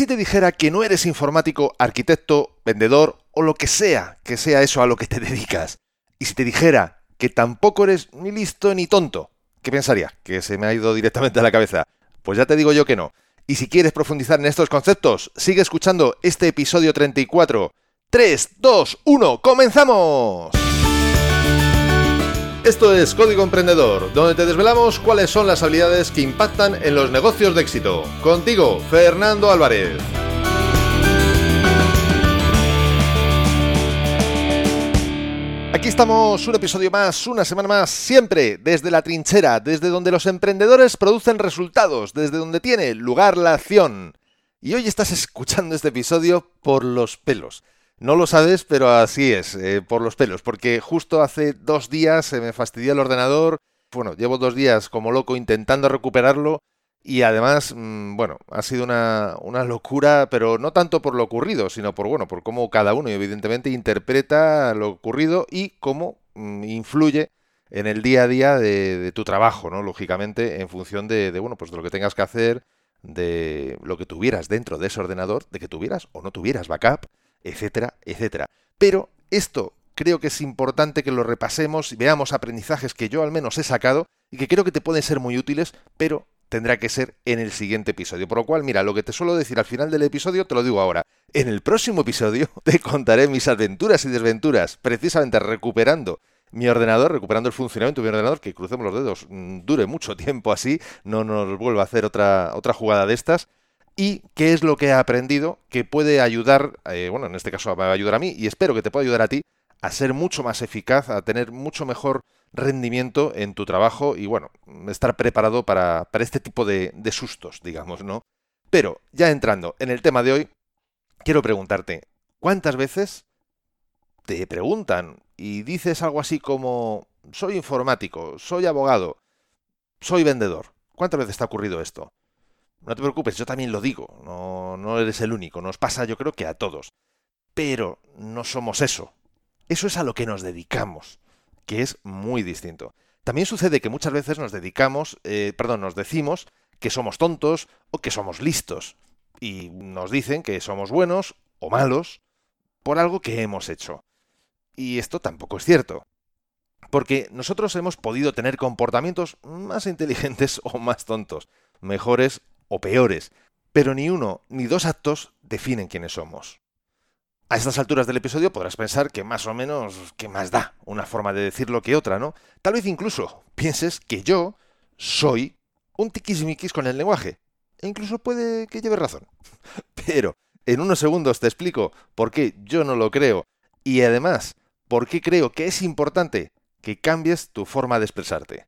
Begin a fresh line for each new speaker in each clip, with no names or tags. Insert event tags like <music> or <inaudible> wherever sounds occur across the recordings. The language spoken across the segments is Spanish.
si te dijera que no eres informático, arquitecto, vendedor o lo que sea que sea eso a lo que te dedicas? Y si te dijera que tampoco eres ni listo ni tonto, ¿qué pensaría? Que se me ha ido directamente a la cabeza. Pues ya te digo yo que no. Y si quieres profundizar en estos conceptos, sigue escuchando este episodio 34. 3, 2, 1, ¡comenzamos! Esto es Código Emprendedor, donde te desvelamos cuáles son las habilidades que impactan en los negocios de éxito. Contigo, Fernando Álvarez. Aquí estamos, un episodio más, una semana más, siempre desde la trinchera, desde donde los emprendedores producen resultados, desde donde tiene lugar la acción. Y hoy estás escuchando este episodio por los pelos. No lo sabes, pero así es, eh, por los pelos, porque justo hace dos días se me fastidió el ordenador. Bueno, llevo dos días como loco intentando recuperarlo y además, mm, bueno, ha sido una, una, locura, pero no tanto por lo ocurrido, sino por, bueno, por cómo cada uno evidentemente interpreta lo ocurrido y cómo mm, influye en el día a día de, tu trabajo, ¿no? Lógicamente, en función de, bueno, pues de lo que tengas que hacer, de lo que tuvieras dentro de ese ordenador, de que tuvieras o no tuvieras backup, etcétera, etcétera. Pero esto creo que es importante que lo repasemos y veamos aprendizajes que yo al menos he sacado y que creo que te pueden ser muy útiles, pero tendrá que ser en el siguiente episodio. Por lo cual, mira, lo que te suelo decir al final del episodio, te lo digo ahora. En el próximo episodio <laughs> te contaré mis aventuras y desventuras, precisamente recuperando mi ordenador, recuperando el funcionamiento de mi ordenador, que crucemos los dedos, mm, dure mucho tiempo así, no nos vuelva a hacer otra, otra jugada de estas. Y qué es lo que he aprendido que puede ayudar, eh, bueno, en este caso va a ayudar a mí y espero que te pueda ayudar a ti a ser mucho más eficaz, a tener mucho mejor rendimiento en tu trabajo y bueno, estar preparado para, para este tipo de, de sustos, digamos, ¿no? Pero ya entrando en el tema de hoy, quiero preguntarte, ¿cuántas veces te preguntan y dices algo así como, soy informático, soy abogado, soy vendedor? ¿Cuántas veces te ha ocurrido esto? No te preocupes, yo también lo digo, no, eres el único, nos pasa yo creo que a todos. Pero no somos eso. Eso es a lo que nos dedicamos, que es muy distinto. También sucede que muchas veces nos dedicamos, eh, perdón, nos decimos que somos tontos o que somos listos. Y nos dicen que somos buenos o malos por algo que hemos hecho. Y esto tampoco es cierto. Porque nosotros hemos podido tener comportamientos más <laughs> inteligentes o más tontos, mejores o peores, pero ni uno ni dos actos definen quiénes somos. A estas alturas del episodio podrás pensar que más o menos, ¿qué más da? Una forma de decirlo que otra, ¿no? Tal vez incluso pienses que yo soy un tiquismiquis con el lenguaje. E incluso puede que lleve razón. <laughs> Pero en unos segundos te explico por qué yo no lo creo y además por qué creo que es importante que cambies tu forma de expresarte.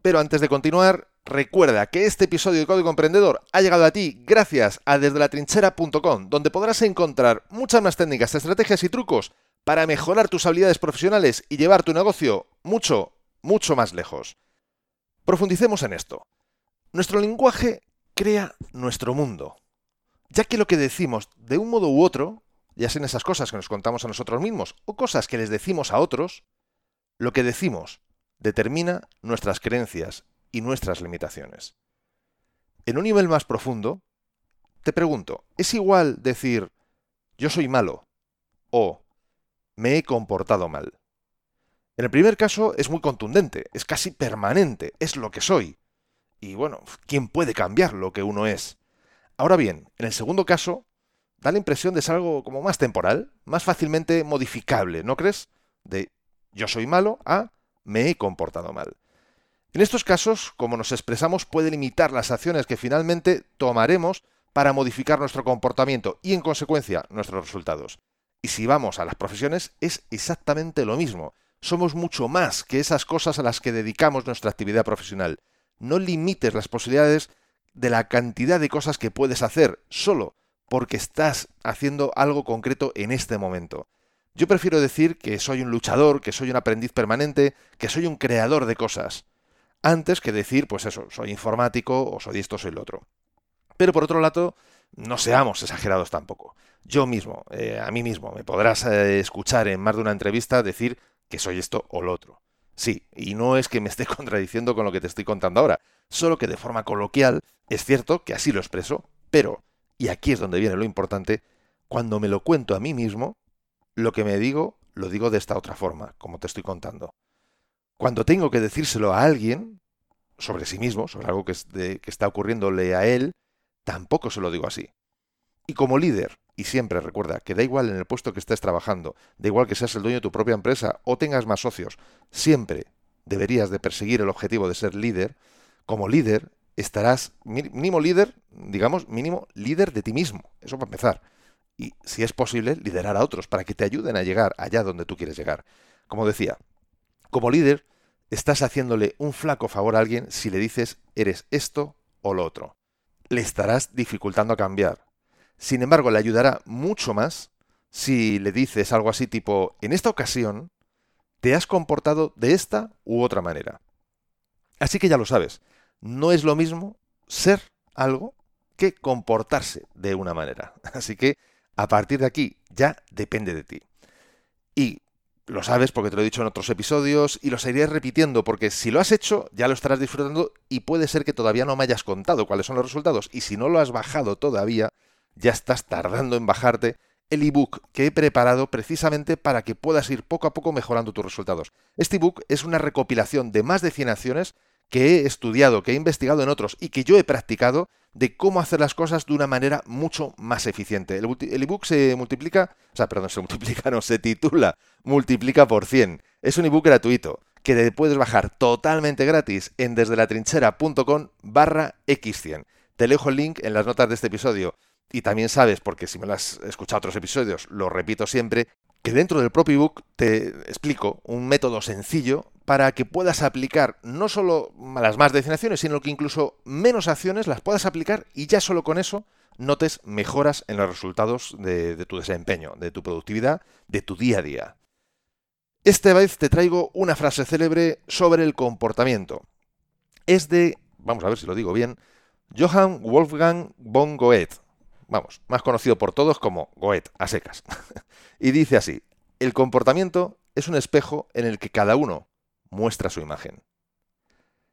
Pero antes de continuar, Recuerda que este episodio de Código Emprendedor ha llegado a ti gracias a desde la trinchera.com, donde podrás encontrar muchas más técnicas, estrategias y trucos para mejorar tus habilidades profesionales y llevar tu negocio mucho, mucho más lejos. Profundicemos en esto. Nuestro lenguaje crea nuestro mundo, ya que lo que decimos de un modo u otro, ya sean esas cosas que nos contamos a nosotros mismos o cosas que les decimos a otros, lo que decimos determina nuestras creencias y nuestras limitaciones. En un nivel más profundo, te pregunto, ¿es igual decir yo soy malo o me he comportado mal? En el primer caso es muy contundente, es casi permanente, es lo que soy. Y bueno, ¿quién puede cambiar lo que uno es? Ahora bien, en el segundo caso, da la impresión de ser algo como más temporal, más fácilmente modificable, ¿no crees? De yo soy malo a me he comportado mal. En estos casos, como nos expresamos, puede limitar las acciones que finalmente tomaremos para modificar nuestro comportamiento y, en consecuencia, nuestros resultados. Y si vamos a las profesiones, es exactamente lo mismo. Somos mucho más que esas cosas a las que dedicamos nuestra actividad profesional. No limites las posibilidades de la cantidad de cosas que puedes hacer solo porque estás haciendo algo concreto en este momento. Yo prefiero decir que soy un luchador, que soy un aprendiz permanente, que soy un creador de cosas antes que decir, pues eso, soy informático o soy esto, soy lo otro. Pero por otro lado, no seamos exagerados tampoco. Yo mismo, eh, a mí mismo, me podrás eh, escuchar en más de una entrevista decir que soy esto o lo otro. Sí, y no es que me esté <laughs> contradiciendo con lo que te estoy contando ahora, solo que de forma coloquial es cierto que así lo expreso, pero y aquí es donde viene lo importante, cuando me lo cuento a mí mismo, lo que me digo, lo digo de esta otra forma, como te estoy contando. Cuando tengo que decírselo a alguien, sobre sí mismo, sobre algo que, está ocurriéndole a él, tampoco se lo digo así. Y como líder, y siempre recuerda que da igual en el puesto que estés trabajando, da igual que seas el dueño de tu propia empresa o tengas más socios, siempre deberías de perseguir el objetivo de ser líder. Como líder estarás mínimo líder, digamos, mínimo líder de ti mismo. Eso para empezar. Y si es posible, liderar a otros para que te ayuden a llegar allá donde tú quieres llegar. Como decía, como líder estás haciéndole un flaco favor a alguien si le dices eres esto o lo otro. Le estarás dificultando a cambiar. Sin embargo, le ayudará mucho más si le dices algo así tipo, en esta ocasión te has comportado de esta u otra manera. Así que ya lo sabes, no es lo mismo ser algo que comportarse de una manera. Así que a partir de aquí ya depende de ti. Y lo sabes porque te lo he dicho en otros episodios y lo seguiré repitiendo porque si lo has hecho ya lo estarás disfrutando y puede ser que todavía no me hayas contado cuáles son los resultados y si no lo has bajado todavía ya estás tardando en bajarte el ebook que he preparado precisamente para que puedas ir poco a poco mejorando tus resultados. Este ebook es una recopilación de más de 100 acciones que he estudiado, que he investigado en otros y que yo he practicado de cómo hacer las cosas de una manera mucho más eficiente. El, ebook se multiplica, o sea, perdón, <laughs> se multiplica, no, se titula Multiplica por 100. Es un ebook gratuito que puedes bajar totalmente gratis en desde la trinchera.com barra x100. Te dejo el link en las notas de este episodio. Y también sabes, porque si me lo has escuchado otros episodios, lo repito siempre, que dentro del propio ebook te explico un método sencillo para que puedas aplicar no solo las más de 100 acciones, sino que incluso menos acciones las puedas aplicar y ya solo con eso notes mejoras en los resultados de, de tu desempeño, de tu productividad, de tu día a día. Esta vez te traigo una frase célebre sobre el comportamiento. Es de, vamos a ver si lo digo bien, Johann Wolfgang von Goethe, vamos, más conocido por todos como Goethe, a secas. <laughs> y dice así, el comportamiento es un espejo en el que cada uno muestra su imagen.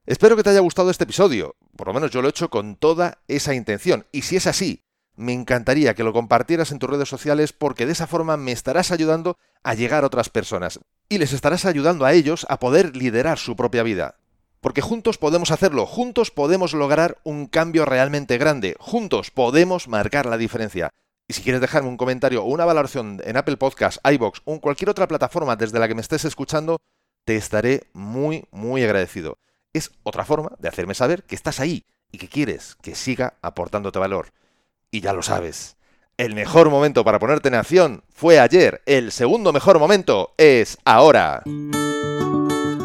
Espero que te haya gustado este episodio, por lo menos yo lo he hecho con toda esa intención, y si es así, me encantaría que lo compartieras en tus redes sociales porque de esa forma me estarás ayudando a llegar a otras personas y les estarás ayudando a ellos a poder liderar su propia vida. Porque juntos podemos hacerlo, juntos podemos lograr un cambio realmente grande, juntos podemos marcar la diferencia. Y si quieres dejarme un comentario o una valoración en Apple Podcasts, iBox o en cualquier otra plataforma desde la que me estés escuchando, te estaré muy, muy agradecido. Es otra forma de hacerme saber que estás ahí y que quieres que siga aportándote valor. Y ya lo sabes, el mejor momento para ponerte en acción fue ayer, el segundo mejor momento es ahora.